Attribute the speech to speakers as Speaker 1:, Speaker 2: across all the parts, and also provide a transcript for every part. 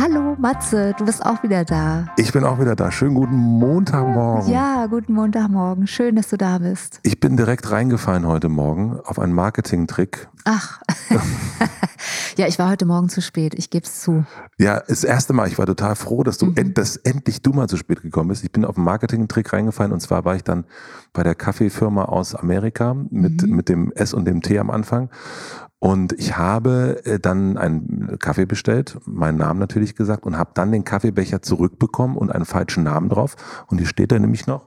Speaker 1: Hallo Matze, du bist auch wieder da.
Speaker 2: Ich bin auch wieder da. Schönen guten Montagmorgen.
Speaker 1: Ja, guten Montagmorgen. Schön, dass du da bist.
Speaker 2: Ich bin direkt reingefallen heute Morgen auf einen Marketing-Trick.
Speaker 1: Ach. ja, ich war heute Morgen zu spät. Ich gebe es zu.
Speaker 2: Ja, das erste Mal. Ich war total froh, dass du
Speaker 1: Mhm.
Speaker 2: end, dass endlich du mal zu spät gekommen bist. Ich bin auf einen Marketing-Trick reingefallen und zwar war ich dann bei der Kaffeefirma aus Amerika mit,
Speaker 1: Mhm.
Speaker 2: mit dem S und dem T am Anfang. Und ich habe äh, dann einen Kaffee bestellt, meinen Namen natürlich gesagt und habe dann den Kaffeebecher zurückbekommen und einen falschen Namen drauf. Und hier steht da nämlich noch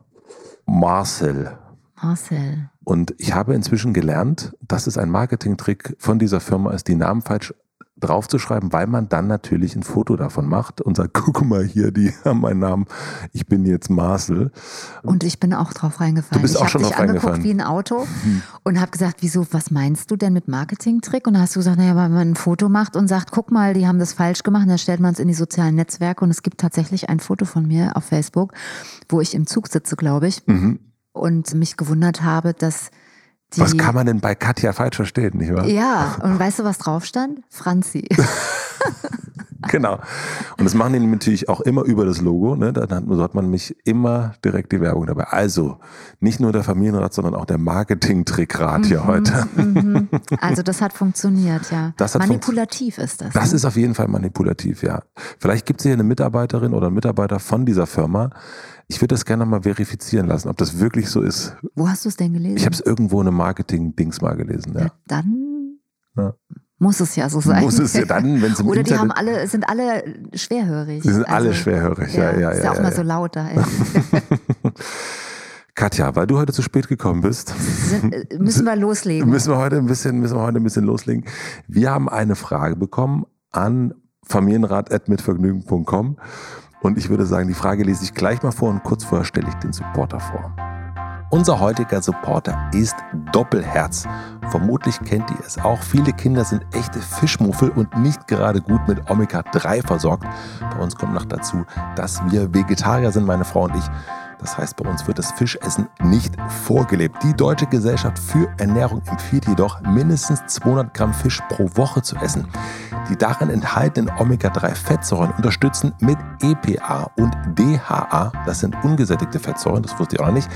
Speaker 2: Marcel.
Speaker 1: Marcel.
Speaker 2: Und ich habe inzwischen gelernt, dass es ein Marketingtrick von dieser Firma ist, die Namen falsch draufzuschreiben, weil man dann natürlich ein Foto davon macht und sagt, guck mal hier, die haben meinen Namen, ich bin jetzt Marcel.
Speaker 1: Und ich bin auch drauf reingefallen.
Speaker 2: Du bist
Speaker 1: ich
Speaker 2: auch schon
Speaker 1: dich
Speaker 2: drauf
Speaker 1: angeguckt
Speaker 2: reingefallen.
Speaker 1: wie ein Auto und habe gesagt, wieso, was meinst du denn mit Marketing-Trick? Und dann hast du gesagt, naja, weil man ein Foto macht und sagt, guck mal, die haben das falsch gemacht. Dann stellt man es in die sozialen Netzwerke und es gibt tatsächlich ein Foto von mir auf Facebook, wo ich im Zug sitze, glaube ich,
Speaker 2: Mhm.
Speaker 1: und mich gewundert habe, dass.
Speaker 2: Was kann man denn bei Katja falsch verstehen, nicht wahr?
Speaker 1: Ja, und weißt du, was drauf stand? Franzi.
Speaker 2: Genau. Und das machen die natürlich auch immer über das Logo. Ne? Da hat, so hat man mich immer direkt die Werbung dabei. Also nicht nur der Familienrat, sondern auch der Marketing-Trickrat hier heute.
Speaker 1: Mhm. Also das hat funktioniert, ja.
Speaker 2: Hat
Speaker 1: Manipulativ ist das.
Speaker 2: Das
Speaker 1: ne?
Speaker 2: ist auf jeden Fall manipulativ, ja. Vielleicht gibt es hier eine Mitarbeiterin oder einen Mitarbeiter von dieser Firma. Ich würde das gerne mal verifizieren lassen, ob das wirklich so ist.
Speaker 1: Wo hast du es denn gelesen?
Speaker 2: Ich habe es irgendwo in einem Marketing-Dings mal gelesen. Ja.
Speaker 1: ja, dann
Speaker 2: Ja.
Speaker 1: Muss es ja so sein.
Speaker 2: Muss es ja dann, wenn es im
Speaker 1: Oder die haben alle, sind alle schwerhörig.
Speaker 2: Sie sind alle
Speaker 1: Also,
Speaker 2: schwerhörig, ja, ja,
Speaker 1: Ist
Speaker 2: ja.
Speaker 1: ja auch
Speaker 2: ja,
Speaker 1: mal
Speaker 2: ja.
Speaker 1: so laut da.
Speaker 2: Katja, weil du heute zu spät gekommen bist,
Speaker 1: Sind, äh, müssen wir loslegen.
Speaker 2: müssen wir heute ein bisschen, müssen wir heute ein bisschen loslegen. Wir haben eine Frage bekommen an familienrat.mitvergnügen.com und ich würde sagen, die Frage lese ich gleich mal vor und kurz vorher stelle ich den Supporter vor. Unser heutiger Supporter ist Doppelherz. Vermutlich kennt ihr es auch. Viele Kinder sind echte Fischmuffel und nicht gerade gut mit Omega-3 versorgt. Bei uns kommt noch dazu, dass wir Vegetarier sind, meine Frau und ich. Das heißt, bei uns wird das Fischessen nicht vorgelebt. Die Deutsche Gesellschaft für Ernährung empfiehlt jedoch, mindestens 200 Gramm Fisch pro Woche zu essen. Die darin enthaltenen Omega-3-Fettsäuren unterstützen mit EPA und DHA, das sind ungesättigte Fettsäuren, das wusste ich auch noch nicht,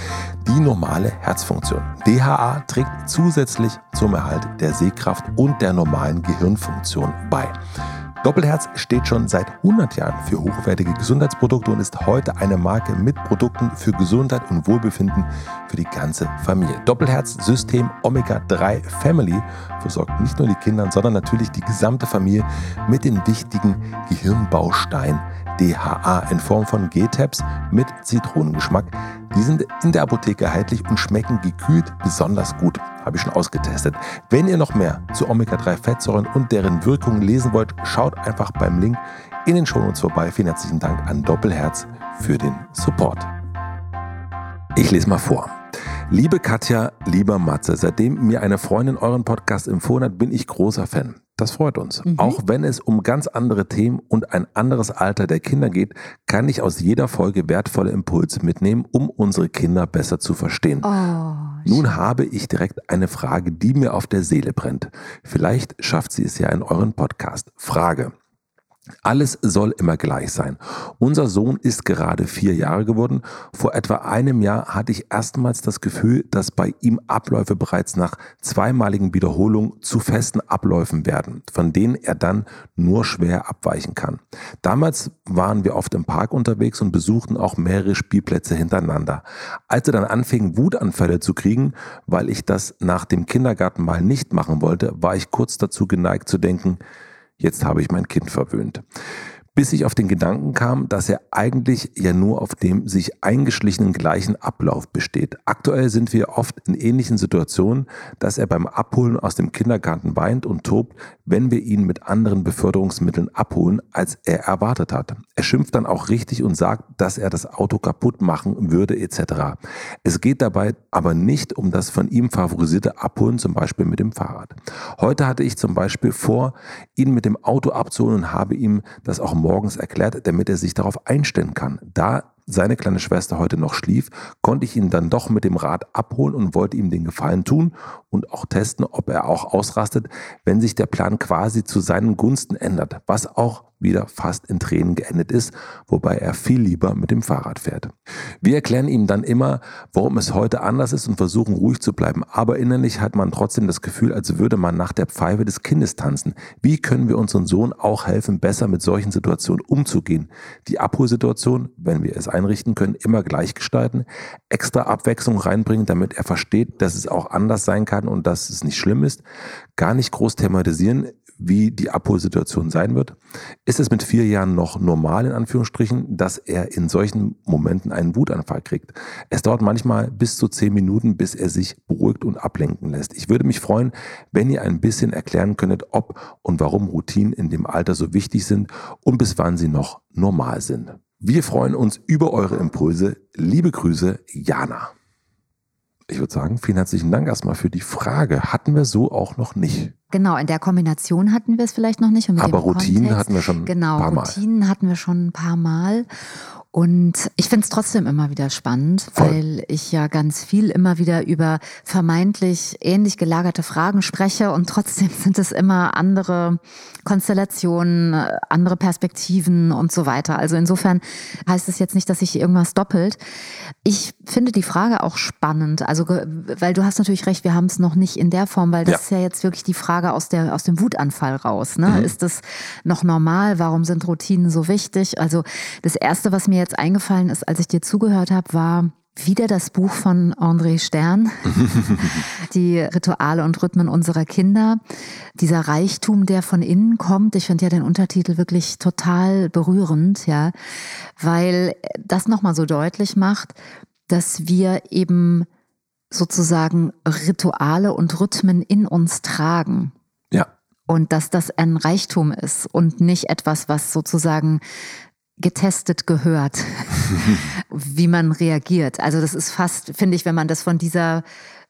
Speaker 2: die normale Herzfunktion. DHA trägt zusätzlich zum Erhalt der Sehkraft und der normalen Gehirnfunktion bei. Doppelherz steht schon seit 100 Jahren für hochwertige Gesundheitsprodukte und ist heute eine Marke mit Produkten für Gesundheit und Wohlbefinden für die ganze Familie. Doppelherz System Omega 3 Family versorgt nicht nur die Kinder, sondern natürlich die gesamte Familie mit den wichtigen Gehirnbausteinen DHA in Form von G-Tabs mit Zitronengeschmack. Die sind in der Apotheke erhältlich und schmecken gekühlt besonders gut. Habe ich schon ausgetestet. Wenn ihr noch mehr zu Omega-3-Fettsäuren und deren Wirkungen lesen wollt, schaut einfach beim Link in den Shownotes vorbei. Vielen herzlichen Dank an Doppelherz für den Support. Ich lese mal vor. Liebe Katja, lieber Matze, seitdem mir eine Freundin euren Podcast empfohlen hat, bin ich großer Fan. Das freut uns.
Speaker 1: Mhm.
Speaker 2: Auch wenn es um ganz andere Themen und ein anderes Alter der Kinder geht, kann ich aus jeder Folge wertvolle Impulse mitnehmen, um unsere Kinder besser zu verstehen.
Speaker 1: Oh,
Speaker 2: Nun habe ich direkt eine Frage, die mir auf der Seele brennt. Vielleicht schafft sie es ja in euren Podcast. Frage. Alles soll immer gleich sein. Unser Sohn ist gerade vier Jahre geworden. Vor etwa einem Jahr hatte ich erstmals das Gefühl, dass bei ihm Abläufe bereits nach zweimaligen Wiederholungen zu festen Abläufen werden, von denen er dann nur schwer abweichen kann. Damals waren wir oft im Park unterwegs und besuchten auch mehrere Spielplätze hintereinander. Als er dann anfing, Wutanfälle zu kriegen, weil ich das nach dem Kindergarten mal nicht machen wollte, war ich kurz dazu geneigt zu denken, jetzt habe ich mein Kind verwöhnt bis ich auf den Gedanken kam, dass er eigentlich ja nur auf dem sich eingeschlichenen gleichen Ablauf besteht. Aktuell sind wir oft in ähnlichen Situationen, dass er beim Abholen aus dem Kindergarten weint und tobt, wenn wir ihn mit anderen Beförderungsmitteln abholen, als er erwartet hat. Er schimpft dann auch richtig und sagt, dass er das Auto kaputt machen würde etc. Es geht dabei aber nicht um das von ihm favorisierte Abholen, zum Beispiel mit dem Fahrrad. Heute hatte ich zum Beispiel vor, ihn mit dem Auto abzuholen und habe ihm das auch morgens erklärt, damit er sich darauf einstellen kann. Da seine kleine Schwester heute noch schlief, konnte ich ihn dann doch mit dem Rad abholen und wollte ihm den Gefallen tun und auch testen, ob er auch ausrastet, wenn sich der Plan quasi zu seinen Gunsten ändert, was auch wieder fast in Tränen geendet ist, wobei er viel lieber mit dem Fahrrad fährt. Wir erklären ihm dann immer, warum es heute anders ist und versuchen ruhig zu bleiben, aber innerlich hat man trotzdem das Gefühl, als würde man nach der Pfeife des Kindes tanzen. Wie können wir unseren Sohn auch helfen, besser mit solchen Situationen umzugehen? Die Abholsituation, wenn wir es einrichten können, immer gleich gestalten, extra Abwechslung reinbringen, damit er versteht, dass es auch anders sein kann und dass es nicht schlimm ist, gar nicht groß thematisieren, wie die Abholsituation sein wird. Ist es mit vier Jahren noch normal, in Anführungsstrichen, dass er in solchen Momenten einen Wutanfall kriegt? Es dauert manchmal bis zu zehn Minuten, bis er sich beruhigt und ablenken lässt. Ich würde mich freuen, wenn ihr ein bisschen erklären könntet, ob und warum Routinen in dem Alter so wichtig sind und bis wann sie noch normal sind. Wir freuen uns über eure Impulse. Liebe Grüße, Jana. Ich würde sagen, vielen herzlichen Dank erstmal für die Frage. Hatten wir so auch noch nicht.
Speaker 1: Genau, in der Kombination hatten wir es vielleicht noch nicht.
Speaker 2: Aber Routinen Kontext. hatten wir schon
Speaker 1: genau,
Speaker 2: ein paar Mal.
Speaker 1: Genau, Routinen hatten wir schon ein paar Mal. Und ich finde es trotzdem immer wieder spannend, Voll. weil ich ja ganz viel immer wieder über vermeintlich ähnlich gelagerte Fragen spreche und trotzdem sind es immer andere Konstellationen, andere Perspektiven und so weiter. Also insofern heißt es jetzt nicht, dass sich irgendwas doppelt. Ich finde die Frage auch spannend, also weil du hast natürlich recht, wir haben es noch nicht in der Form, weil das ja. ist ja jetzt wirklich die Frage aus, der, aus dem Wutanfall raus. Ne? Mhm. Ist das noch normal? Warum sind Routinen so wichtig? Also das Erste, was mir jetzt eingefallen ist, als ich dir zugehört habe, war wieder das Buch von André Stern, die Rituale und Rhythmen unserer Kinder. Dieser Reichtum, der von innen kommt. Ich finde ja den Untertitel wirklich total berührend, ja, weil das nochmal so deutlich macht, dass wir eben sozusagen Rituale und Rhythmen in uns tragen.
Speaker 2: Ja.
Speaker 1: Und dass das ein Reichtum ist und nicht etwas, was sozusagen getestet gehört, wie man reagiert. Also das ist fast, finde ich, wenn man das von dieser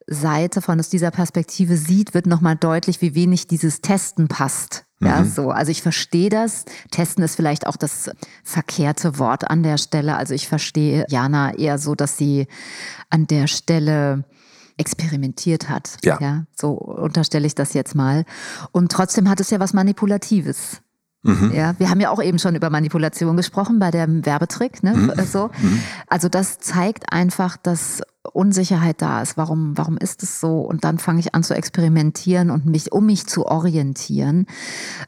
Speaker 1: Seite, von dieser Perspektive sieht, wird nochmal deutlich, wie wenig dieses Testen passt. Ja, mhm. so. Also ich verstehe das. Testen ist vielleicht auch das verkehrte Wort an der Stelle. Also ich verstehe Jana eher so, dass sie an der Stelle experimentiert hat.
Speaker 2: Ja.
Speaker 1: ja. So unterstelle ich das jetzt mal. Und trotzdem hat es ja was Manipulatives. Mhm. Ja, wir haben ja auch eben schon über Manipulation gesprochen bei dem Werbetrick. Ne? Mhm. So. Mhm. Also das zeigt einfach, dass Unsicherheit da ist. Warum, warum ist es so? Und dann fange ich an zu experimentieren und mich, um mich zu orientieren.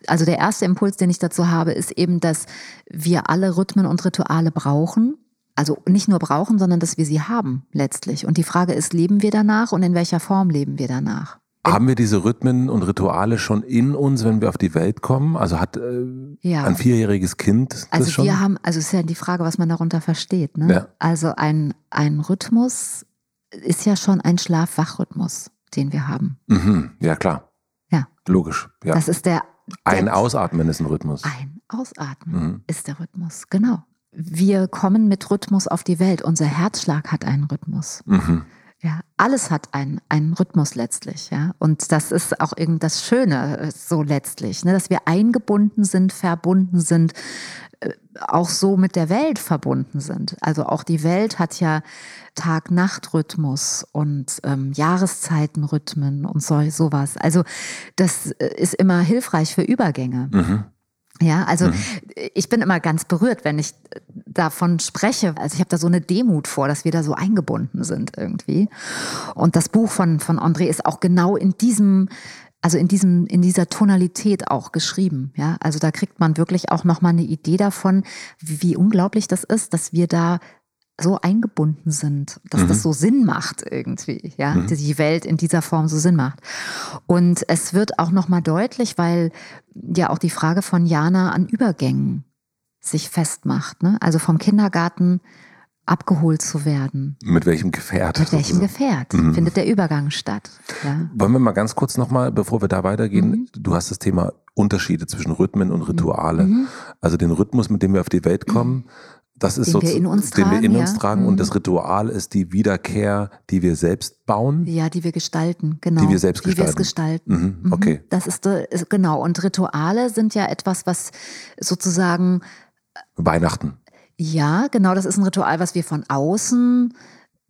Speaker 1: Also der erste Impuls, den ich dazu habe, ist eben, dass wir alle Rhythmen und Rituale brauchen. Also nicht nur brauchen, sondern dass wir sie haben letztlich. Und die Frage ist, leben wir danach und in welcher Form leben wir danach?
Speaker 2: Haben wir diese Rhythmen und Rituale schon in uns, wenn wir auf die Welt kommen? Also hat äh, ja. ein vierjähriges Kind das
Speaker 1: also
Speaker 2: schon?
Speaker 1: wir haben, also ist ja die Frage, was man darunter versteht. Ne? Ja. Also ein, ein Rhythmus ist ja schon ein Schlaf-Wach-Rhythmus, den wir haben.
Speaker 2: Mhm. Ja, klar.
Speaker 1: Ja.
Speaker 2: Logisch. Ja.
Speaker 1: Das ist der.
Speaker 2: Ein Ausatmen ist ein Rhythmus.
Speaker 1: Ein Ausatmen mhm. ist der Rhythmus, genau. Wir kommen mit Rhythmus auf die Welt. Unser Herzschlag hat einen Rhythmus. Mhm. Ja, alles hat einen, einen Rhythmus letztlich, ja. Und das ist auch irgend das Schöne äh, so letztlich, ne? dass wir eingebunden sind, verbunden sind, äh, auch so mit der Welt verbunden sind. Also auch die Welt hat ja Tag-Nacht-Rhythmus und ähm, Jahreszeitenrhythmen und so, sowas. Also das äh, ist immer hilfreich für Übergänge. Mhm. Ja, also mhm. ich bin immer ganz berührt, wenn ich davon spreche. Also ich habe da so eine Demut vor, dass wir da so eingebunden sind irgendwie. Und das Buch von, von André ist auch genau in diesem, also in diesem, in dieser Tonalität auch geschrieben. Ja, also da kriegt man wirklich auch nochmal eine Idee davon, wie, wie unglaublich das ist, dass wir da so eingebunden sind, dass mhm. das so Sinn macht irgendwie, ja, mhm. die Welt in dieser Form so Sinn macht. Und es wird auch nochmal deutlich, weil ja auch die Frage von Jana an Übergängen sich festmacht, ne? Also vom Kindergarten abgeholt zu werden.
Speaker 2: Mit welchem Gefährt?
Speaker 1: Mit welchem Gefährt mhm. findet der Übergang statt?
Speaker 2: Ja. Wollen wir mal ganz kurz nochmal, bevor wir da weitergehen, mhm. du hast das Thema Unterschiede zwischen Rhythmen und Rituale. Mhm. Also den Rhythmus, mit dem wir auf die Welt kommen, das ist
Speaker 1: den
Speaker 2: so,
Speaker 1: wir in uns
Speaker 2: den
Speaker 1: tragen,
Speaker 2: wir in uns
Speaker 1: ja.
Speaker 2: tragen. Und das mhm. Ritual ist die Wiederkehr, die wir selbst bauen.
Speaker 1: Ja, die wir gestalten, genau.
Speaker 2: Die wir selbst
Speaker 1: die
Speaker 2: gestalten.
Speaker 1: Gestalten.
Speaker 2: Mhm, mhm. okay.
Speaker 1: Das ist, ist, genau. Und Rituale sind ja etwas, was sozusagen
Speaker 2: Weihnachten.
Speaker 1: Ja, genau. Das ist ein Ritual, was wir von außen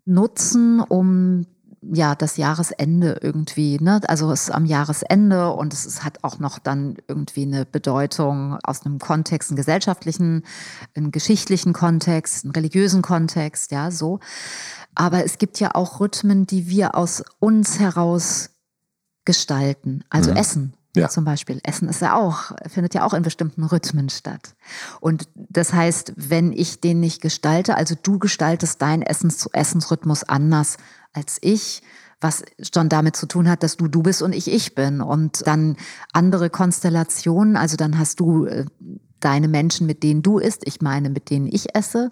Speaker 1: nutzen, um ja, das Jahresende irgendwie, ne? Also es ist am Jahresende und es ist, hat auch noch dann irgendwie eine Bedeutung aus einem Kontext, einen gesellschaftlichen, einen geschichtlichen Kontext, einen religiösen Kontext, ja, so. Aber es gibt ja auch Rhythmen, die wir aus uns heraus gestalten. Also mhm. Essen ja. zum Beispiel. Essen ist ja auch, findet ja auch in bestimmten Rhythmen statt. Und das heißt, wenn ich den nicht gestalte, also du gestaltest deinen Essens Essensrhythmus anders als ich, was schon damit zu tun hat, dass du du bist und ich ich bin. Und dann andere Konstellationen, also dann hast du äh, deine Menschen, mit denen du isst, ich meine, mit denen ich esse,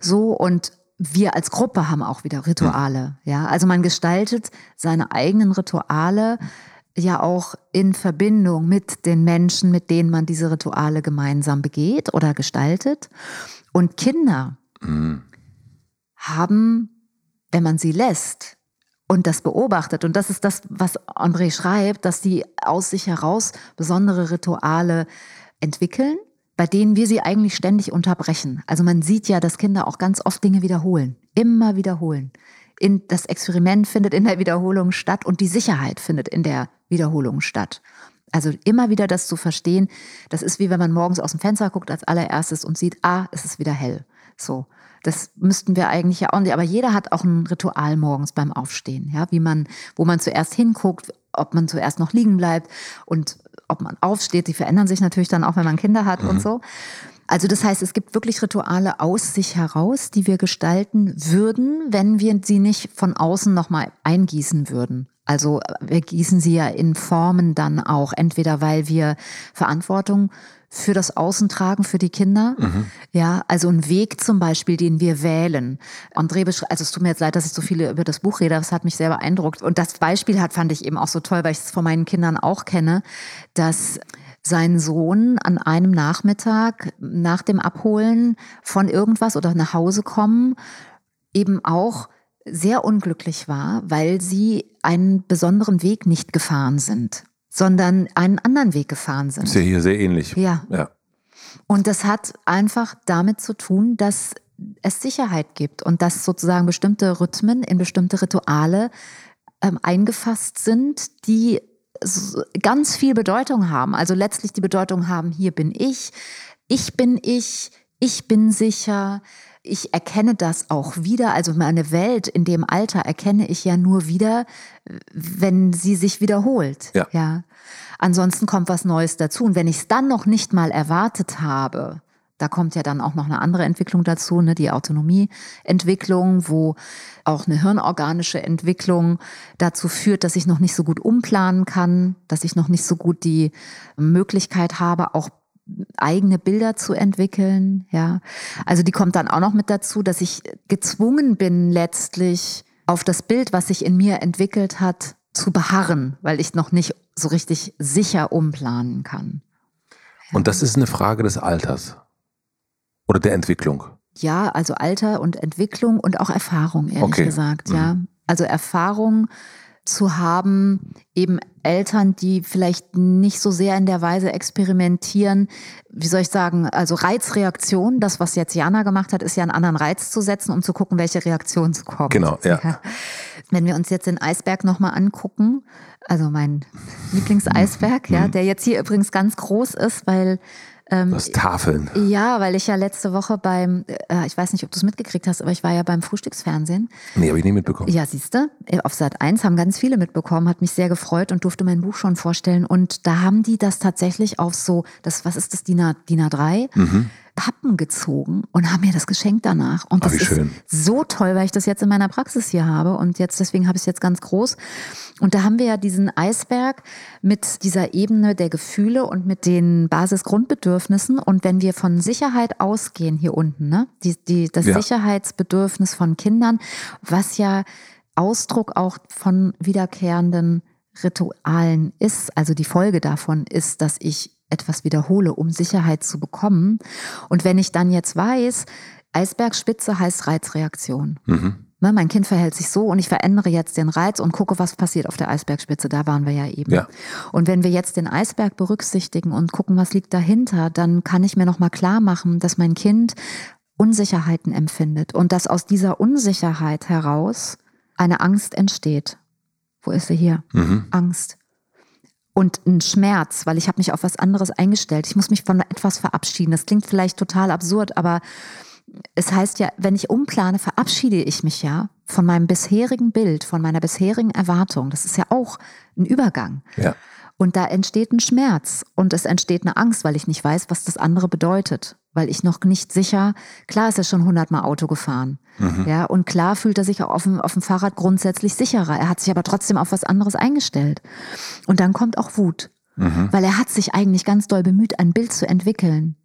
Speaker 1: so und wir als Gruppe haben auch wieder Rituale, ja. Also man gestaltet seine eigenen Rituale ja auch in Verbindung mit den Menschen, mit denen man diese Rituale gemeinsam begeht oder gestaltet. Und Kinder mhm. haben, wenn man sie lässt und das beobachtet, und das ist das, was André schreibt, dass sie aus sich heraus besondere Rituale entwickeln, bei denen wir sie eigentlich ständig unterbrechen. Also man sieht ja, dass Kinder auch ganz oft Dinge wiederholen, immer wiederholen in, das Experiment findet in der Wiederholung statt und die Sicherheit findet in der Wiederholung statt. Also immer wieder das zu verstehen, das ist wie wenn man morgens aus dem Fenster guckt als allererstes und sieht, ah, es ist wieder hell. So. Das müssten wir eigentlich ja auch nicht, aber jeder hat auch ein Ritual morgens beim Aufstehen, ja, wie man, wo man zuerst hinguckt, ob man zuerst noch liegen bleibt und ob man aufsteht. Die verändern sich natürlich dann auch, wenn man Kinder hat mhm. und so. Also das heißt, es gibt wirklich Rituale aus sich heraus, die wir gestalten würden, wenn wir sie nicht von außen nochmal eingießen würden. Also wir gießen sie ja in Formen dann auch, entweder weil wir Verantwortung für das Außen tragen, für die Kinder. Mhm. Ja, also ein Weg zum Beispiel, den wir wählen. André beschreibt, also es tut mir jetzt leid, dass ich so viele über das Buch rede, das hat mich sehr beeindruckt. Und das Beispiel hat, fand ich eben auch so toll, weil ich es von meinen Kindern auch kenne, dass sein Sohn an einem Nachmittag nach dem Abholen von irgendwas oder nach Hause kommen eben auch sehr unglücklich war, weil sie einen besonderen Weg nicht gefahren sind, sondern einen anderen Weg gefahren sind.
Speaker 2: Ist ja hier sehr ähnlich.
Speaker 1: Ja. ja. Und das hat einfach damit zu tun, dass es Sicherheit gibt und dass sozusagen bestimmte Rhythmen in bestimmte Rituale ähm, eingefasst sind, die ganz viel Bedeutung haben. Also letztlich die Bedeutung haben, hier bin ich, ich bin ich, ich bin sicher, ich erkenne das auch wieder. Also meine Welt in dem Alter erkenne ich ja nur wieder, wenn sie sich wiederholt. Ja. ja. Ansonsten kommt was Neues dazu. Und wenn ich es dann noch nicht mal erwartet habe, da kommt ja dann auch noch eine andere Entwicklung dazu, ne, die Autonomieentwicklung, wo auch eine hirnorganische Entwicklung dazu führt, dass ich noch nicht so gut umplanen kann, dass ich noch nicht so gut die Möglichkeit habe, auch eigene Bilder zu entwickeln, ja. Also die kommt dann auch noch mit dazu, dass ich gezwungen bin, letztlich auf das Bild, was sich in mir entwickelt hat, zu beharren, weil ich noch nicht so richtig sicher umplanen kann.
Speaker 2: Ja. Und das ist eine Frage des Alters. Oder der Entwicklung?
Speaker 1: Ja, also Alter und Entwicklung und auch Erfahrung, ehrlich okay. gesagt, ja. Mhm. Also Erfahrung zu haben, eben Eltern, die vielleicht nicht so sehr in der Weise experimentieren, wie soll ich sagen, also Reizreaktion, das, was jetzt Jana gemacht hat, ist ja einen anderen Reiz zu setzen, um zu gucken, welche Reaktion kommt.
Speaker 2: Genau, ja. ja.
Speaker 1: Wenn wir uns jetzt den Eisberg nochmal angucken, also mein Lieblingseisberg, ja, mhm. der jetzt hier übrigens ganz groß ist, weil Ähm,
Speaker 2: Das Tafeln.
Speaker 1: ja, weil ich ja letzte Woche beim, äh, ich weiß nicht, ob du es mitgekriegt hast, aber ich war ja beim Frühstücksfernsehen.
Speaker 2: Nee, habe ich nie mitbekommen.
Speaker 1: Ja, siehste, auf Sat 1 haben ganz viele mitbekommen, hat mich sehr gefreut und durfte mein Buch schon vorstellen. Und da haben die das tatsächlich auf so, das, was ist das, DIN, A, DIN A3? Pappen gezogen und haben mir das geschenkt danach. Und
Speaker 2: Ah,
Speaker 1: das
Speaker 2: schön.
Speaker 1: ist so toll, weil ich das jetzt in meiner Praxis hier habe und jetzt deswegen habe ich es jetzt ganz groß. Und da haben wir ja diesen Eisberg mit dieser Ebene der Gefühle und mit den Basisgrundbedürfnissen. Und wenn wir von Sicherheit ausgehen hier unten, ne, die, die, das
Speaker 2: Ja.
Speaker 1: Sicherheitsbedürfnis von Kindern, was ja Ausdruck auch von wiederkehrenden Ritualen ist, also die Folge davon ist, dass ich etwas wiederhole, um Sicherheit zu bekommen. Und wenn ich dann jetzt weiß, Eisbergspitze heißt Reizreaktion. Ne, mein Kind verhält sich so und ich verändere jetzt den Reiz und gucke, was passiert auf der Eisbergspitze. Da waren wir ja eben.
Speaker 2: Ja.
Speaker 1: Und wenn wir jetzt den Eisberg berücksichtigen und gucken, was liegt dahinter, dann kann ich mir nochmal klar machen, dass mein Kind Unsicherheiten empfindet und dass aus dieser Unsicherheit heraus eine Angst entsteht. Wo ist sie hier? Angst. Und ein Schmerz, weil ich habe mich auf was anderes eingestellt. Ich muss mich von etwas verabschieden. Das klingt vielleicht total absurd, aber es heißt ja, wenn ich umplane, verabschiede ich mich ja von meinem bisherigen Bild, von meiner bisherigen Erwartung. Das ist ja auch ein Übergang.
Speaker 2: Ja.
Speaker 1: Und da entsteht ein Schmerz und es entsteht eine Angst, weil ich nicht weiß, was das andere bedeutet. Weil ich noch nicht sicher, klar ist er schon hundertmal Auto gefahren. Ja, und klar fühlt er sich auch auf dem, auf dem Fahrrad grundsätzlich sicherer. Er hat sich aber trotzdem auf was anderes eingestellt. Und dann kommt auch Wut. Weil er hat sich eigentlich ganz doll bemüht, ein Bild zu entwickeln.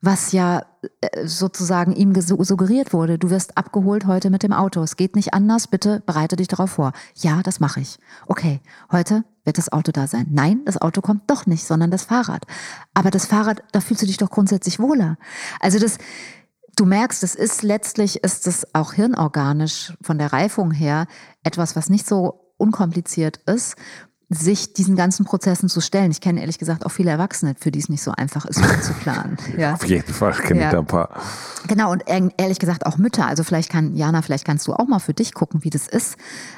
Speaker 1: Was ja äh, sozusagen ihm suggeriert wurde. Du wirst abgeholt heute mit dem Auto. Es geht nicht anders. Bitte bereite dich darauf vor. Ja, das mache ich. Okay, heute wird das Auto da sein. Nein, das Auto kommt doch nicht, sondern das Fahrrad. Aber das Fahrrad, da fühlst du dich doch grundsätzlich wohler. Also das, du merkst, es ist letztlich, ist es auch hirnorganisch von der Reifung her etwas, was nicht so unkompliziert ist, sich diesen ganzen Prozessen zu stellen. Ich kenne ehrlich gesagt auch viele Erwachsene, für die es nicht so einfach ist, zu planen. Ja.
Speaker 2: Auf jeden Fall kenne
Speaker 1: Ja.
Speaker 2: ich da ein paar.
Speaker 1: Genau, und ehr- ehrlich gesagt auch Mütter. Also vielleicht kann, Jana, vielleicht kannst du auch mal für dich gucken, wie das ist.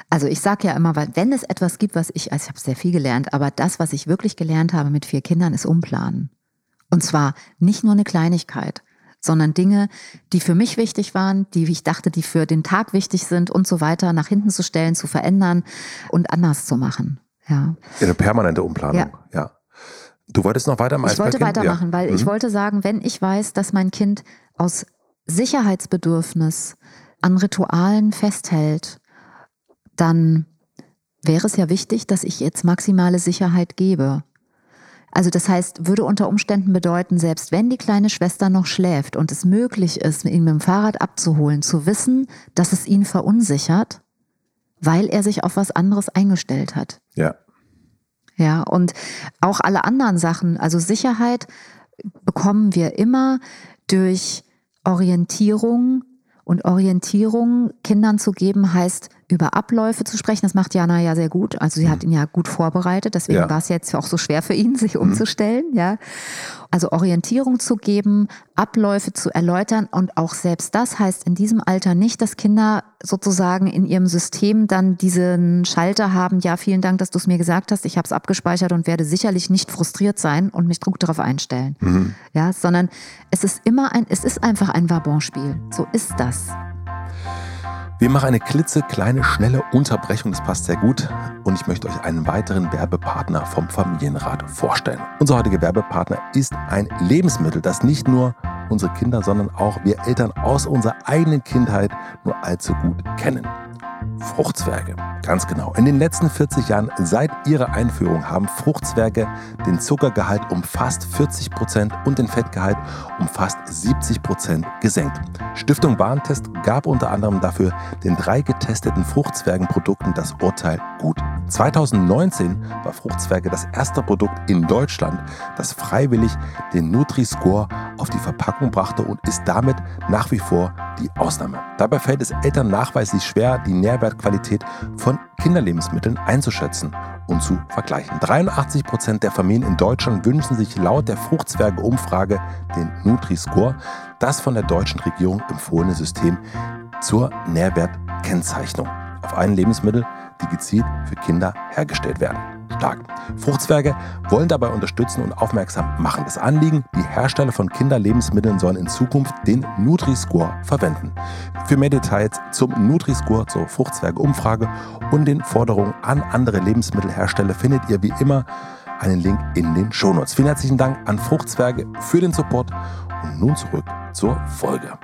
Speaker 1: Also ich sage ja immer, weil wenn es etwas gibt, was ich, also ich habe sehr viel gelernt, aber das, was ich wirklich gelernt habe mit vier Kindern, ist umplanen. Und zwar nicht nur eine Kleinigkeit, sondern Dinge, die für mich wichtig waren, die ich dachte, die für den Tag wichtig sind und so weiter, nach hinten zu stellen, zu verändern und anders zu machen. Ja.
Speaker 2: Eine permanente Umplanung. Ja. Du wolltest noch weiter am
Speaker 1: Ich wollte weitermachen,
Speaker 2: ja.
Speaker 1: weil ich
Speaker 2: Mhm.
Speaker 1: wollte sagen, wenn ich weiß, dass mein Kind aus Sicherheitsbedürfnis an Ritualen festhält, dann wäre es ja wichtig, dass ich jetzt maximale Sicherheit gebe. Also das heißt, würde unter Umständen bedeuten, selbst wenn die kleine Schwester noch schläft und es möglich ist, ihn mit dem Fahrrad abzuholen, zu wissen, dass es ihn verunsichert, weil er sich auf was anderes eingestellt hat.
Speaker 2: Ja.
Speaker 1: Ja, und auch alle anderen Sachen, also Sicherheit bekommen wir immer durch Orientierung. Und Orientierung Kindern zu geben, heißt, über Abläufe zu sprechen. Das macht Jana ja sehr gut. Also sie hat ihn ja gut vorbereitet. Deswegen
Speaker 2: Ja.
Speaker 1: war es jetzt auch so schwer für ihn, sich umzustellen. Ja. Also Orientierung zu geben, Abläufe zu erläutern. Und auch selbst das heißt in diesem Alter nicht, dass Kinder sozusagen in ihrem System dann diesen Schalter haben, ja, vielen Dank, dass du es mir gesagt hast, ich habe es abgespeichert und werde sicherlich nicht frustriert sein und mich gut darauf einstellen. Ja, sondern es ist immer ein, es ist einfach ein Wabonspiel. So ist das.
Speaker 2: Wir machen eine klitzekleine, schnelle Unterbrechung, das passt sehr gut. Und ich möchte euch einen weiteren Werbepartner vom Familienrat vorstellen. Unser heutiger Werbepartner ist ein Lebensmittel, das nicht nur unsere Kinder, sondern auch wir Eltern aus unserer eigenen Kindheit nur allzu gut kennen. Fruchtzwerge. Ganz genau. In den letzten 40 Jahren seit ihrer Einführung haben Fruchtzwerge den Zuckergehalt um fast 40 Prozent und den Fettgehalt um fast 70 Prozent gesenkt. Stiftung Warentest gab unter anderem dafür den drei getesteten Fruchtzwergenprodukten das Urteil gut. 2019 war Fruchtzwerge das erste Produkt in Deutschland, das freiwillig den Nutri-Score auf die Verpackung brachte und ist damit nach wie vor die Ausnahme. Dabei fällt es Eltern nachweislich schwer, die Nährwertqualität von Kinderlebensmitteln einzuschätzen und zu vergleichen. 83 Prozent der Familien in Deutschland wünschen sich laut der Fruchtzwerge-Umfrage den Nutri-Score, das von der deutschen Regierung empfohlene System zur Nährwertkennzeichnung auf allen Lebensmitteln, die gezielt für Kinder hergestellt werden. stark. Fruchtzwerge wollen dabei unterstützen und aufmerksam machen. Das Anliegen, die Hersteller von Kinderlebensmitteln sollen in Zukunft den Nutri-Score verwenden. Für mehr Details zum Nutri-Score, zur Fruchtzwerge-Umfrage und den Forderungen an andere Lebensmittelhersteller findet ihr wie immer einen Link in den Shownotes. Vielen herzlichen Dank an Fruchtzwerge für den Support und nun zurück zur Folge.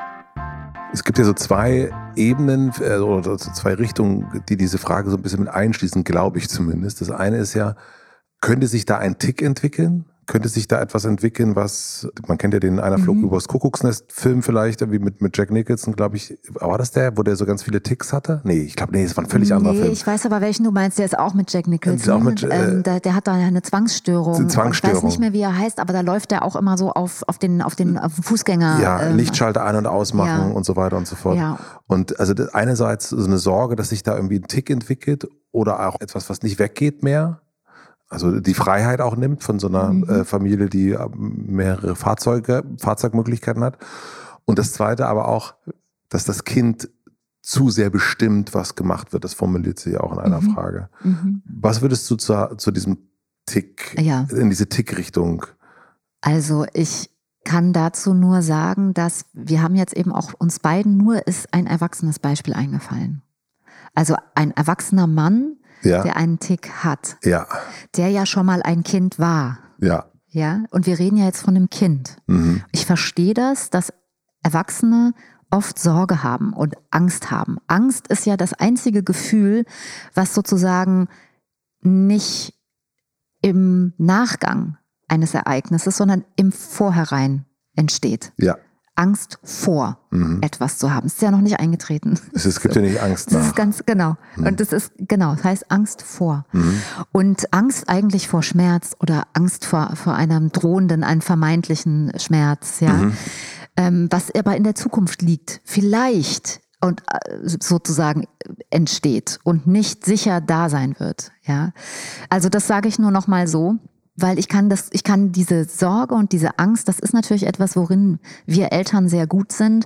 Speaker 2: Es gibt ja so zwei Ebenen äh, oder so zwei Richtungen, die diese Frage so ein bisschen mit einschließen, glaube ich zumindest. Das eine ist ja, könnte sich da ein Tick entwickeln? Könnte sich da etwas entwickeln, was, man kennt ja den Einer Flug mhm. übers Kuckucksnest-Film vielleicht, wie mit, mit Jack Nicholson, glaube ich. War das der, wo der so ganz viele Ticks hatte? Nee, ich glaube, nee, es war ein völlig nee, anderer Film.
Speaker 1: Ich weiß aber, welchen du meinst, der ist auch mit Jack Nicholson. Auch mit, äh, ähm, der, der, hat da eine Zwangsstörung.
Speaker 2: Zwangsstörung.
Speaker 1: Ich weiß nicht mehr, wie er heißt, aber da läuft der auch immer so auf, auf den, auf den auf Fußgänger.
Speaker 2: Ja, ähm, Lichtschalter ein- und ausmachen ja. und so weiter und so fort. Ja. Und also einerseits so eine Sorge, dass sich da irgendwie ein Tick entwickelt oder auch etwas, was nicht weggeht mehr also die Freiheit auch nimmt von so einer mhm. äh, Familie, die äh, mehrere Fahrzeuge, Fahrzeugmöglichkeiten hat. Und das Zweite aber auch, dass das Kind zu sehr bestimmt, was gemacht wird. Das formuliert sie ja auch in einer mhm. Frage. Mhm. Was würdest du zu, zu diesem Tick, ja. in diese Tick-Richtung?
Speaker 1: Also ich kann dazu nur sagen, dass wir haben jetzt eben auch uns beiden nur ist ein erwachsenes Beispiel eingefallen. Also ein erwachsener Mann, ja. der einen Tick hat,
Speaker 2: ja.
Speaker 1: der ja schon mal ein Kind war.
Speaker 2: Ja.
Speaker 1: Ja, und wir reden ja jetzt von einem Kind. Mhm. Ich verstehe das, dass Erwachsene oft Sorge haben und Angst haben. Angst ist ja das einzige Gefühl, was sozusagen nicht im Nachgang eines Ereignisses, sondern im Vorherein entsteht.
Speaker 2: Ja.
Speaker 1: Angst vor mhm. etwas zu haben. Es ist ja noch nicht eingetreten.
Speaker 2: Es, ist, gibt ja nicht Angst nach.
Speaker 1: Das ist ganz genau. Mhm. Und das ist genau, das heißt Angst vor. Mhm. Und Angst eigentlich vor Schmerz oder Angst vor, vor einem drohenden, einem vermeintlichen Schmerz, ja. Mhm. Ähm, was aber in der Zukunft liegt. Vielleicht und äh, sozusagen entsteht und nicht sicher da sein wird, ja. Also das sage ich nur noch mal so weil ich kann das, ich kann diese Sorge und diese Angst, das ist natürlich etwas, worin wir Eltern sehr gut sind,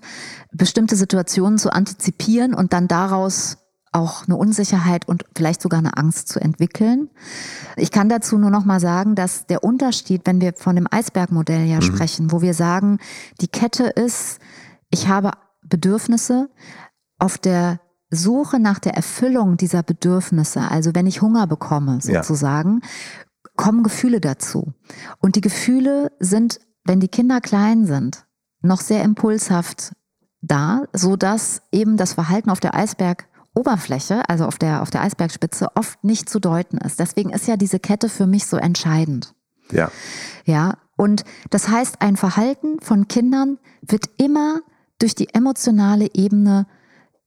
Speaker 1: bestimmte Situationen zu antizipieren und dann daraus auch eine Unsicherheit und vielleicht sogar eine Angst zu entwickeln. Ich kann dazu nur noch mal sagen, dass der Unterschied, wenn wir von dem Eisbergmodell ja mhm. sprechen, wo wir sagen, die Kette ist, ich habe Bedürfnisse auf der Suche nach der Erfüllung dieser Bedürfnisse, also wenn ich Hunger bekomme sozusagen, ja kommen Gefühle dazu. Und die Gefühle sind, wenn die Kinder klein sind, noch sehr impulshaft da, so dass eben das Verhalten auf der Eisbergoberfläche, also auf der, auf der Eisbergspitze, oft nicht zu deuten ist. Deswegen ist ja diese Kette für mich so entscheidend.
Speaker 2: Ja.
Speaker 1: Ja. Und das heißt, ein Verhalten von Kindern wird immer durch die emotionale Ebene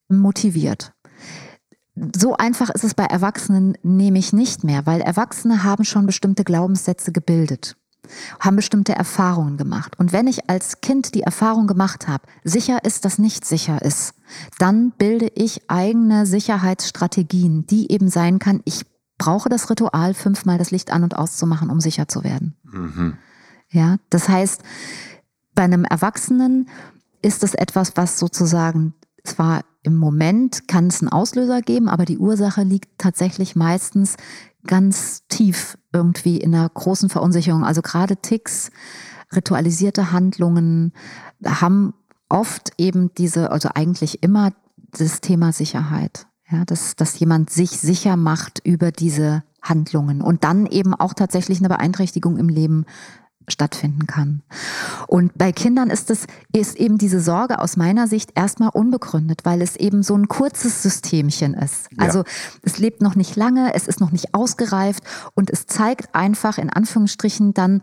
Speaker 1: motiviert. So einfach ist es bei Erwachsenen nämlich nicht mehr, weil Erwachsene haben schon bestimmte Glaubenssätze gebildet, haben bestimmte Erfahrungen gemacht. Und wenn ich als Kind die Erfahrung gemacht habe, sicher ist, dass nicht sicher ist, dann bilde ich eigene Sicherheitsstrategien, die eben sein kann, ich brauche das Ritual, fünfmal das Licht an und auszumachen, um sicher zu werden. Mhm. Ja, das heißt, bei einem Erwachsenen ist es etwas, was sozusagen zwar im Moment kann es einen Auslöser geben, aber die Ursache liegt tatsächlich meistens ganz tief irgendwie in einer großen Verunsicherung. Also gerade Ticks, ritualisierte Handlungen haben oft eben diese, also eigentlich immer das Thema Sicherheit. Ja, dass, dass jemand sich sicher macht über diese Handlungen und dann eben auch tatsächlich eine Beeinträchtigung im Leben stattfinden kann. Und bei Kindern ist es ist eben diese Sorge aus meiner Sicht erstmal unbegründet, weil es eben so ein kurzes Systemchen ist. Also ja. es lebt noch nicht lange, es ist noch nicht ausgereift und es zeigt einfach in Anführungsstrichen dann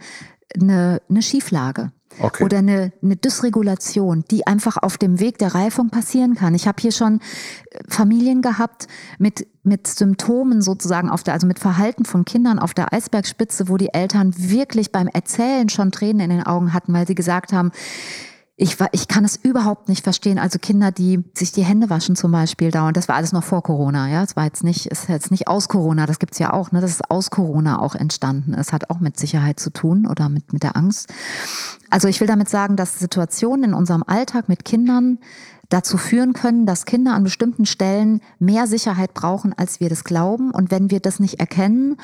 Speaker 1: eine, eine Schieflage. Okay. Oder eine, eine Dysregulation, die einfach auf dem Weg der Reifung passieren kann. Ich habe hier schon äh, Familien gehabt mit, mit Symptomen sozusagen auf der, also mit Verhalten von Kindern auf der Eisbergspitze, wo die Eltern wirklich beim Erzählen schon Tränen in den Augen hatten, weil sie gesagt haben, ich, ich kann es überhaupt nicht verstehen. Also Kinder, die sich die Hände waschen zum Beispiel dauernd, das war alles noch vor Corona, ja. Es war jetzt nicht, ist jetzt nicht aus Corona, das gibt's ja auch, ne, dass es aus Corona auch entstanden ist, hat auch mit Sicherheit zu tun oder mit, mit der Angst. Also ich will damit sagen, dass Situationen in unserem Alltag mit Kindern dazu führen können, dass Kinder an bestimmten Stellen mehr Sicherheit brauchen, als wir das glauben. Und wenn wir das nicht erkennen,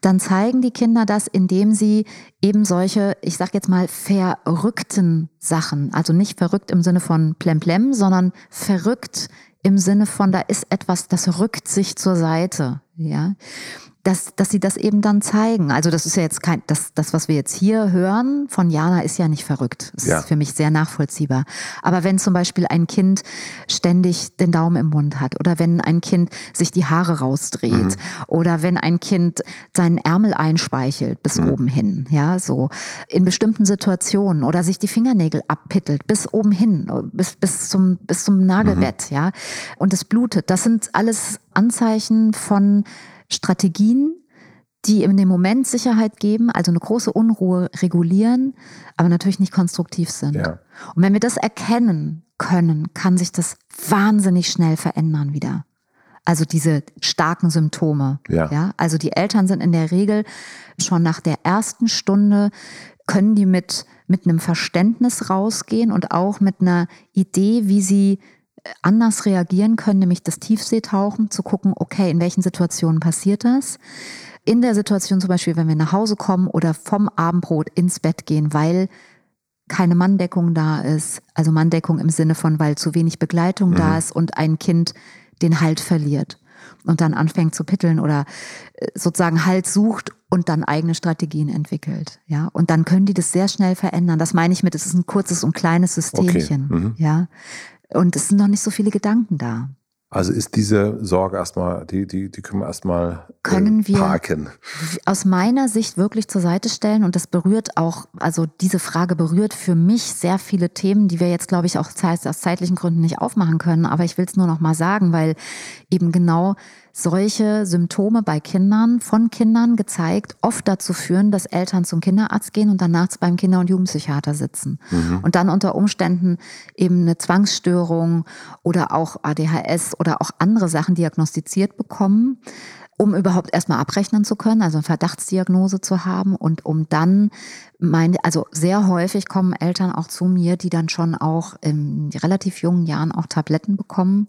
Speaker 1: dann zeigen die Kinder das, indem sie eben solche, ich sage jetzt mal, verrückten Sachen, also nicht verrückt im Sinne von plemplem, sondern verrückt im Sinne von, da ist etwas, das rückt sich zur Seite. Ja, dass, dass sie das eben dann zeigen. Also das ist ja jetzt kein, das, das, was wir jetzt hier hören von Jana ist ja nicht verrückt. Das ja. ist für mich sehr nachvollziehbar. Aber wenn zum Beispiel ein Kind ständig den Daumen im Mund hat oder wenn ein Kind sich die Haare rausdreht mhm. oder wenn ein Kind seinen Ärmel einspeichelt bis mhm. oben hin, ja, so in bestimmten Situationen oder sich die Fingernägel abpittelt bis oben hin, bis, bis zum, bis zum Nagelbett, mhm. ja, und es blutet. Das sind alles Anzeichen von Strategien, die in dem Moment Sicherheit geben, also eine große Unruhe regulieren, aber natürlich nicht konstruktiv sind. Ja. Und wenn wir das erkennen können, kann sich das wahnsinnig schnell verändern wieder. Also diese starken Symptome. Ja. ja. Also die Eltern sind in der Regel schon nach der ersten Stunde können die mit, mit einem Verständnis rausgehen und auch mit einer Idee, wie sie anders reagieren können, nämlich das Tiefseetauchen, zu gucken, okay, in welchen Situationen passiert das? In der Situation zum Beispiel, wenn wir nach Hause kommen oder vom Abendbrot ins Bett gehen, weil keine Manndeckung da ist, also Manndeckung im Sinne von, weil zu wenig Begleitung mhm. da ist und ein Kind den Halt verliert und dann anfängt zu pitteln oder äh, sozusagen Halt sucht und dann eigene Strategien entwickelt. Ja, und dann können die das sehr schnell verändern. Das meine ich mit, es ist ein kurzes und kleines Systemchen. Okay. Mhm. Ja, und es sind noch nicht so viele Gedanken da.
Speaker 2: Also ist diese Sorge erstmal, die, die, die können wir erstmal
Speaker 1: äh, können wir parken. Aus meiner Sicht wirklich zur Seite stellen und das berührt auch, also diese Frage berührt für mich sehr viele Themen, die wir jetzt, glaube ich, auch aus zeitlichen Gründen nicht aufmachen können. Aber ich will es nur noch mal sagen, weil eben genau solche Symptome bei Kindern, von Kindern gezeigt, oft dazu führen, dass Eltern zum Kinderarzt gehen und dann nachts beim Kinder- und Jugendpsychiater sitzen. Mhm. Und dann unter Umständen eben eine Zwangsstörung oder auch ADHS oder auch andere Sachen diagnostiziert bekommen um überhaupt erstmal abrechnen zu können, also eine Verdachtsdiagnose zu haben und um dann meine, also sehr häufig kommen Eltern auch zu mir, die dann schon auch in relativ jungen Jahren auch Tabletten bekommen.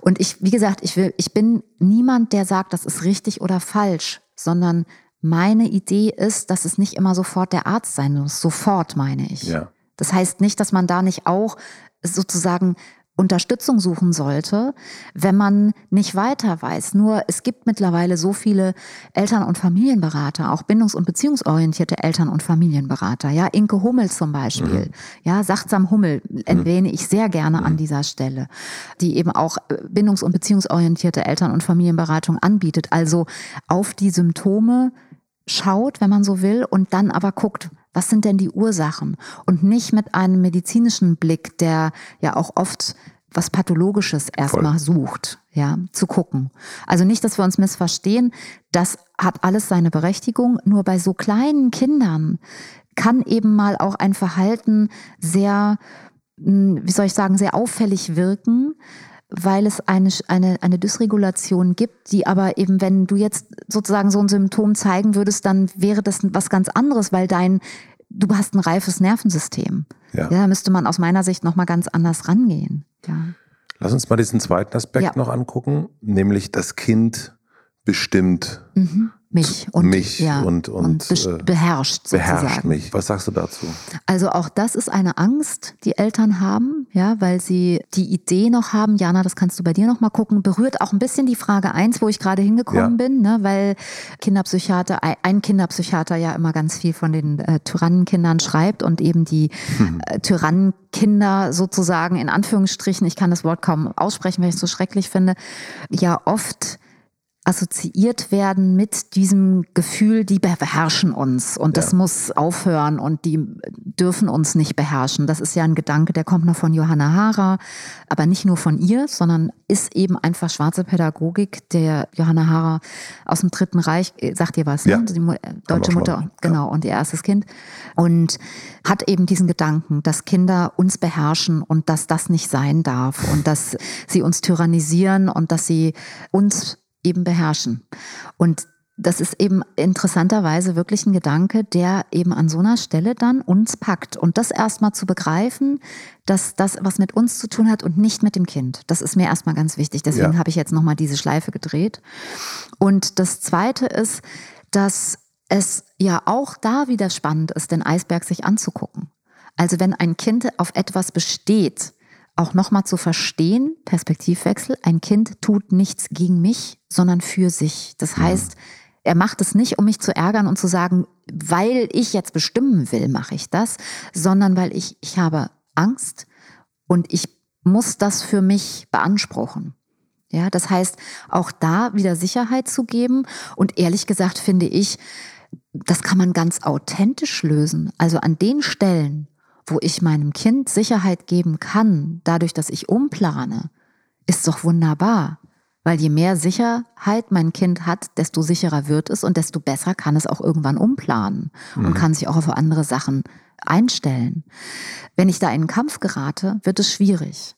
Speaker 1: Und ich, wie gesagt, ich will, ich bin niemand, der sagt, das ist richtig oder falsch, sondern meine Idee ist, dass es nicht immer sofort der Arzt sein muss. Sofort meine ich. Ja. Das heißt nicht, dass man da nicht auch sozusagen Unterstützung suchen sollte, wenn man nicht weiter weiß. Nur es gibt mittlerweile so viele Eltern- und Familienberater, auch bindungs- und beziehungsorientierte Eltern- und Familienberater. Ja, Inke Hummel zum Beispiel. Mhm. Ja, Sachtsam Hummel erwähne ich sehr gerne mhm. an dieser Stelle, die eben auch äh, bindungs- und beziehungsorientierte Eltern- und Familienberatung anbietet. Also auf die Symptome schaut, wenn man so will, und dann aber guckt, was sind denn die Ursachen? Und nicht mit einem medizinischen Blick, der ja auch oft was Pathologisches erstmal sucht, ja, zu gucken. Also nicht, dass wir uns missverstehen, das hat alles seine Berechtigung, nur bei so kleinen Kindern kann eben mal auch ein Verhalten sehr, hm, wie soll ich sagen, sehr auffällig wirken, weil es eine, eine, eine Dysregulation gibt, die aber eben, wenn du jetzt sozusagen so ein Symptom zeigen würdest, dann wäre das was ganz anderes, weil dein, du hast ein reifes Nervensystem. Ja. ja da müsste man aus meiner Sicht nochmal ganz anders rangehen. Ja.
Speaker 2: Lass uns mal diesen zweiten Aspekt ja. noch angucken, nämlich das Kind bestimmt.
Speaker 1: Mhm mich und
Speaker 2: mich ja, und, und, und
Speaker 1: äh, beherrscht sozusagen.
Speaker 2: beherrscht mich. Was sagst du dazu?
Speaker 1: Also auch das ist eine Angst, die Eltern haben, ja, weil sie die Idee noch haben. Jana, das kannst du bei dir noch mal gucken. Berührt auch ein bisschen die Frage eins, wo ich gerade hingekommen ja. bin, ne, weil Kinderpsychiater, ein Kinderpsychiater ja immer ganz viel von den äh, Tyrannenkindern schreibt und eben die hm. äh, Tyrannenkinder sozusagen in Anführungsstrichen, ich kann das Wort kaum aussprechen, weil ich es so schrecklich finde, ja oft assoziiert werden mit diesem Gefühl, die beherrschen uns und das muss aufhören und die dürfen uns nicht beherrschen. Das ist ja ein Gedanke, der kommt noch von Johanna Hara, aber nicht nur von ihr, sondern ist eben einfach schwarze Pädagogik. Der Johanna Hara aus dem Dritten Reich, äh, sagt ihr was, ne? ja. ne? die äh, deutsche Mutter, genau, ja. und ihr erstes Kind und hat eben diesen Gedanken, dass Kinder uns beherrschen und dass das nicht sein darf und dass sie uns tyrannisieren und dass sie uns eben beherrschen. Und das ist eben interessanterweise wirklich ein Gedanke, der eben an so einer Stelle dann uns packt. Und das erstmal zu begreifen, dass das was mit uns zu tun hat und nicht mit dem Kind. Das ist mir erstmal ganz wichtig. Deswegen ja. habe ich jetzt nochmal diese Schleife gedreht. Und das Zweite ist, dass es ja auch da wieder spannend ist, den Eisberg sich anzugucken. Also wenn ein Kind auf etwas besteht, auch nochmal zu verstehen, Perspektivwechsel, ein Kind tut nichts gegen mich, sondern für sich. Das heißt, er macht es nicht, um mich zu ärgern und zu sagen, weil ich jetzt bestimmen will, mache ich das, sondern weil ich, ich habe Angst und ich muss das für mich beanspruchen. Ja, das heißt, auch da wieder Sicherheit zu geben. Und ehrlich gesagt finde ich, das kann man ganz authentisch lösen. Also an den Stellen, wo ich meinem Kind Sicherheit geben kann, dadurch, dass ich umplane, ist doch wunderbar. Weil je mehr Sicherheit mein Kind hat, desto sicherer wird es und desto besser kann es auch irgendwann umplanen mhm. und kann sich auch auf andere Sachen einstellen. Wenn ich da in einen Kampf gerate, wird es schwierig.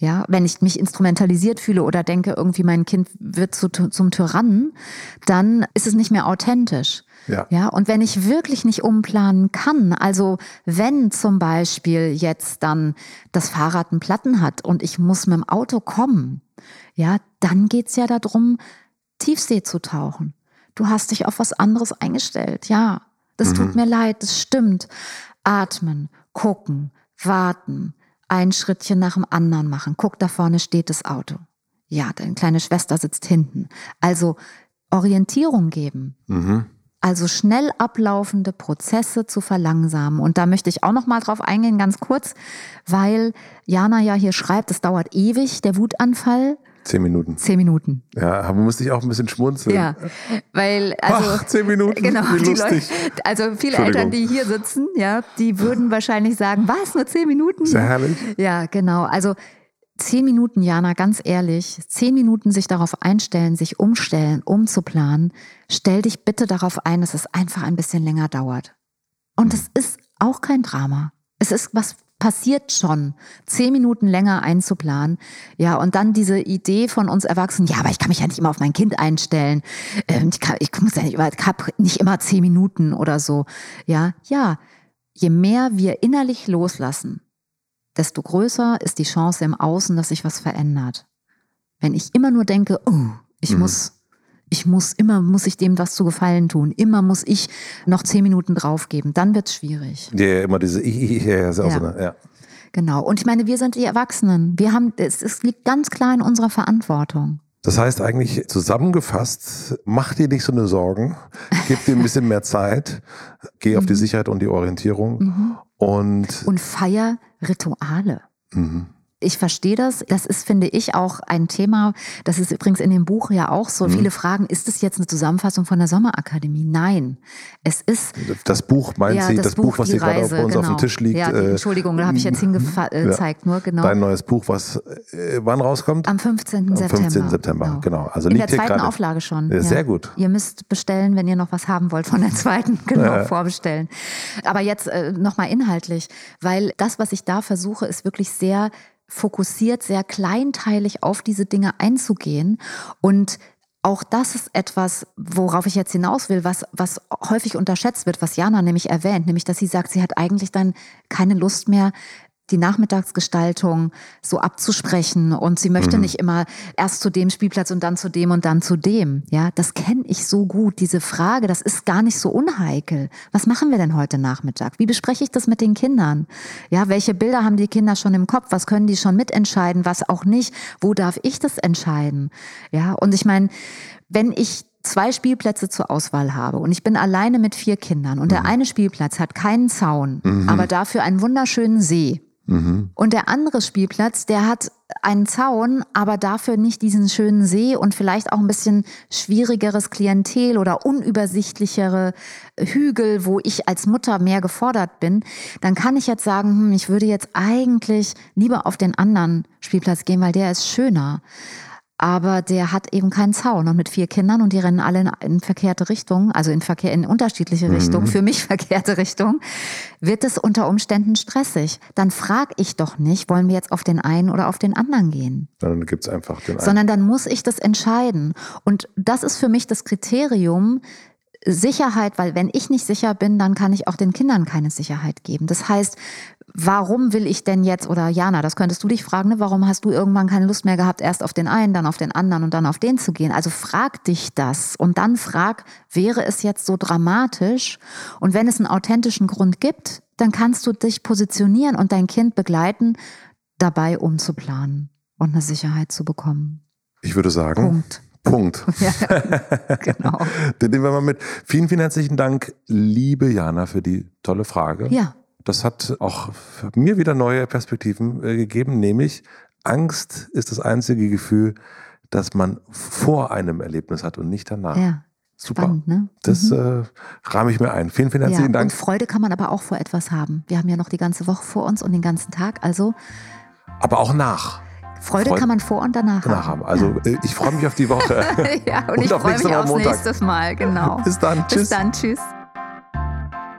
Speaker 1: Ja, wenn ich mich instrumentalisiert fühle oder denke, irgendwie mein Kind wird zu, zum Tyrannen, dann ist es nicht mehr authentisch. Ja. ja, und wenn ich wirklich nicht umplanen kann, also wenn zum Beispiel jetzt dann das Fahrrad einen Platten hat und ich muss mit dem Auto kommen, ja, dann geht's ja darum, Tiefsee zu tauchen. Du hast dich auf was anderes eingestellt. Ja, das mhm. tut mir leid, das stimmt. Atmen, gucken, warten, ein Schrittchen nach dem anderen machen. Guck, da vorne steht das Auto. Ja, deine kleine Schwester sitzt hinten. Also Orientierung geben. Mhm. Also schnell ablaufende Prozesse zu verlangsamen. Und da möchte ich auch noch mal drauf eingehen, ganz kurz, weil Jana ja hier schreibt, es dauert ewig, der Wutanfall.
Speaker 2: Zehn Minuten.
Speaker 1: Zehn Minuten.
Speaker 2: Ja, aber musste ich auch ein bisschen schmunzeln.
Speaker 1: Ja, weil also
Speaker 2: Ach, zehn Minuten.
Speaker 1: Genau,
Speaker 2: lustig.
Speaker 1: Leute, also viele Eltern, die hier sitzen, ja, die würden wahrscheinlich sagen, was nur zehn Minuten?
Speaker 2: Sehr herrlich.
Speaker 1: Ja, genau. Also zehn Minuten, Jana, ganz ehrlich, zehn Minuten sich darauf einstellen, sich umstellen, umzuplanen. Stell dich bitte darauf ein, dass es einfach ein bisschen länger dauert. Und es ist auch kein Drama. Es ist was passiert schon, zehn Minuten länger einzuplanen. Ja, und dann diese Idee von uns Erwachsenen, ja, aber ich kann mich ja nicht immer auf mein Kind einstellen. Ähm, ich, kann, ich muss ja nicht, ich habe nicht immer zehn Minuten oder so. Ja, ja. Je mehr wir innerlich loslassen, desto größer ist die Chance im Außen, dass sich was verändert. Wenn ich immer nur denke, oh, ich mhm. muss ich muss immer, muss ich dem was zu gefallen tun. Immer muss ich noch zehn Minuten draufgeben. Dann wird es schwierig.
Speaker 2: Ja, immer diese, ich, ich, ja, ist auch ja. So eine, ja.
Speaker 1: Genau. Und ich meine, wir sind die Erwachsenen. Wir haben, es, es liegt ganz klar in unserer Verantwortung.
Speaker 2: Das heißt eigentlich zusammengefasst, mach dir nicht so eine Sorgen, gib dir ein bisschen mehr Zeit, geh auf die mhm. Sicherheit und die Orientierung mhm. und
Speaker 1: und feier Rituale. Mhm ich verstehe das. Das ist, finde ich, auch ein Thema. Das ist übrigens in dem Buch ja auch so. Mhm. Viele fragen, ist es jetzt eine Zusammenfassung von der Sommerakademie? Nein. Es ist.
Speaker 2: Das Buch, meint ja, Sie, das, das Buch, was hier gerade bei uns genau. auf dem genau. Tisch liegt?
Speaker 1: Ja,
Speaker 2: äh,
Speaker 1: Entschuldigung, da habe ich jetzt hingezeigt, äh, ja. nur, genau.
Speaker 2: Dein neues Buch, was äh, wann rauskommt?
Speaker 1: Am 15.
Speaker 2: Am
Speaker 1: September.
Speaker 2: 15. September, genau. genau.
Speaker 1: Also in der zweiten Auflage schon.
Speaker 2: Ja, sehr gut.
Speaker 1: Ihr müsst bestellen, wenn ihr noch was haben wollt von der zweiten, genau, vorbestellen. Aber jetzt äh, nochmal inhaltlich, weil das, was ich da versuche, ist wirklich sehr fokussiert, sehr kleinteilig auf diese Dinge einzugehen. Und auch das ist etwas, worauf ich jetzt hinaus will, was, was häufig unterschätzt wird, was Jana nämlich erwähnt, nämlich dass sie sagt, sie hat eigentlich dann keine Lust mehr, die Nachmittagsgestaltung so abzusprechen und sie möchte mhm. nicht immer erst zu dem Spielplatz und dann zu dem und dann zu dem. Ja, das kenne ich so gut. Diese Frage, das ist gar nicht so unheikel. Was machen wir denn heute Nachmittag? Wie bespreche ich das mit den Kindern? Ja, welche Bilder haben die Kinder schon im Kopf? Was können die schon mitentscheiden? Was auch nicht? Wo darf ich das entscheiden? Ja, und ich meine, wenn ich zwei Spielplätze zur Auswahl habe und ich bin alleine mit vier Kindern und der mhm. eine Spielplatz hat keinen Zaun, mhm. aber dafür einen wunderschönen See, Und der andere Spielplatz, der hat einen Zaun, aber dafür nicht diesen schönen See und vielleicht auch ein bisschen schwierigeres Klientel oder unübersichtlichere Hügel, wo ich als Mutter mehr gefordert bin, dann kann ich jetzt sagen, hm, ich würde jetzt eigentlich lieber auf den anderen Spielplatz gehen, weil der ist schöner. Aber der hat eben keinen Zaun und mit vier Kindern und die rennen alle in, in verkehrte Richtungen, also in Verkehr in unterschiedliche
Speaker 2: Mhm.
Speaker 1: Richtungen, für mich verkehrte Richtungen, wird es unter Umständen stressig. Dann frage ich doch nicht, wollen wir jetzt auf den einen oder auf den anderen gehen,
Speaker 2: Dann gibt es einfach den einen.
Speaker 1: sondern dann muss ich das entscheiden. Und das ist für mich das Kriterium, Sicherheit, weil wenn ich nicht sicher bin, dann kann ich auch den Kindern keine Sicherheit geben. Das heißt, warum will ich denn jetzt, oder Jana, das könntest du dich fragen, ne, warum hast du irgendwann keine Lust mehr gehabt, erst auf den einen, dann auf den anderen und dann auf den zu gehen? Also frag dich das und dann frag, wäre es jetzt so dramatisch? Und wenn es einen authentischen Grund gibt, dann kannst du dich positionieren und dein Kind begleiten, dabei umzuplanen und eine Sicherheit zu bekommen.
Speaker 2: Ich würde sagen,
Speaker 1: Punkt.
Speaker 2: Punkt.
Speaker 1: Ja, genau.
Speaker 2: Den nehmen wir mal mit. Vielen, vielen herzlichen Dank, liebe Jana, für die tolle Frage.
Speaker 1: Ja.
Speaker 2: Das hat auch für mir wieder neue Perspektiven äh, gegeben, nämlich Angst ist das einzige Gefühl, das man vor einem Erlebnis hat und nicht danach.
Speaker 1: Ja.
Speaker 2: Super.
Speaker 1: Spannend, ne?
Speaker 2: Das äh, rahme ich mir ein. Vielen, vielen herzlichen
Speaker 1: ja,
Speaker 2: Dank.
Speaker 1: Und Freude kann man aber auch vor etwas haben. Wir haben ja noch die ganze Woche vor uns und den ganzen Tag. Also
Speaker 2: Aber auch nach.
Speaker 1: Freude,
Speaker 2: Freude
Speaker 1: kann man vor und danach,
Speaker 2: Danach haben. Also äh, ich freue mich auf die Woche.
Speaker 1: ja, und,
Speaker 2: Und
Speaker 1: ich
Speaker 2: auf
Speaker 1: freue mich aufs
Speaker 2: Montag.
Speaker 1: nächste Mal. Genau.
Speaker 2: Bis dann.
Speaker 1: Bis
Speaker 2: Tschüss.
Speaker 1: dann. Tschüss.